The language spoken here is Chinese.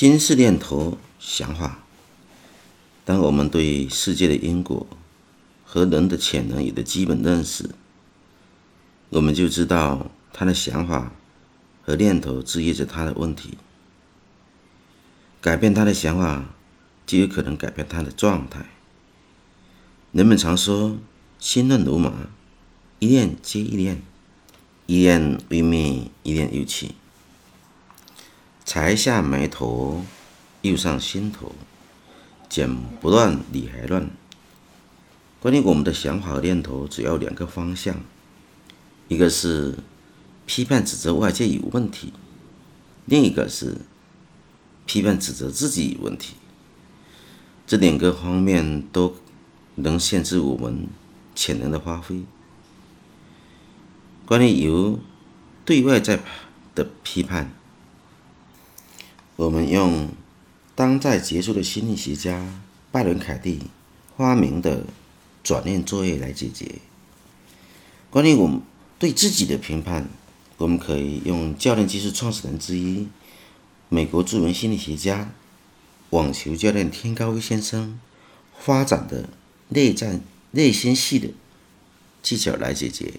心是念头、想法。当我们对世界的因果和人的潜能有了基本认识，我们就知道他的想法和念头制约着他的问题。改变他的想法，就有可能改变他的状态。人们常说“心乱如麻”，一念接一念，一念未灭，一念又起。才下眉头，又上心头，剪不断，理还乱。关于我们的想法和念头，只要两个方向：一个是批判指责外界有问题，另一个是批判指责自己有问题。这两个方面都能限制我们潜能的发挥。关于由对外在的批判。我们用当代杰出的心理学家拜伦·凯蒂发明的转念作业来解决。关于我们对自己的评判，我们可以用教练技术创始人之一、美国著名心理学家、网球教练天高威先生发展的内在内心戏的技巧来解决。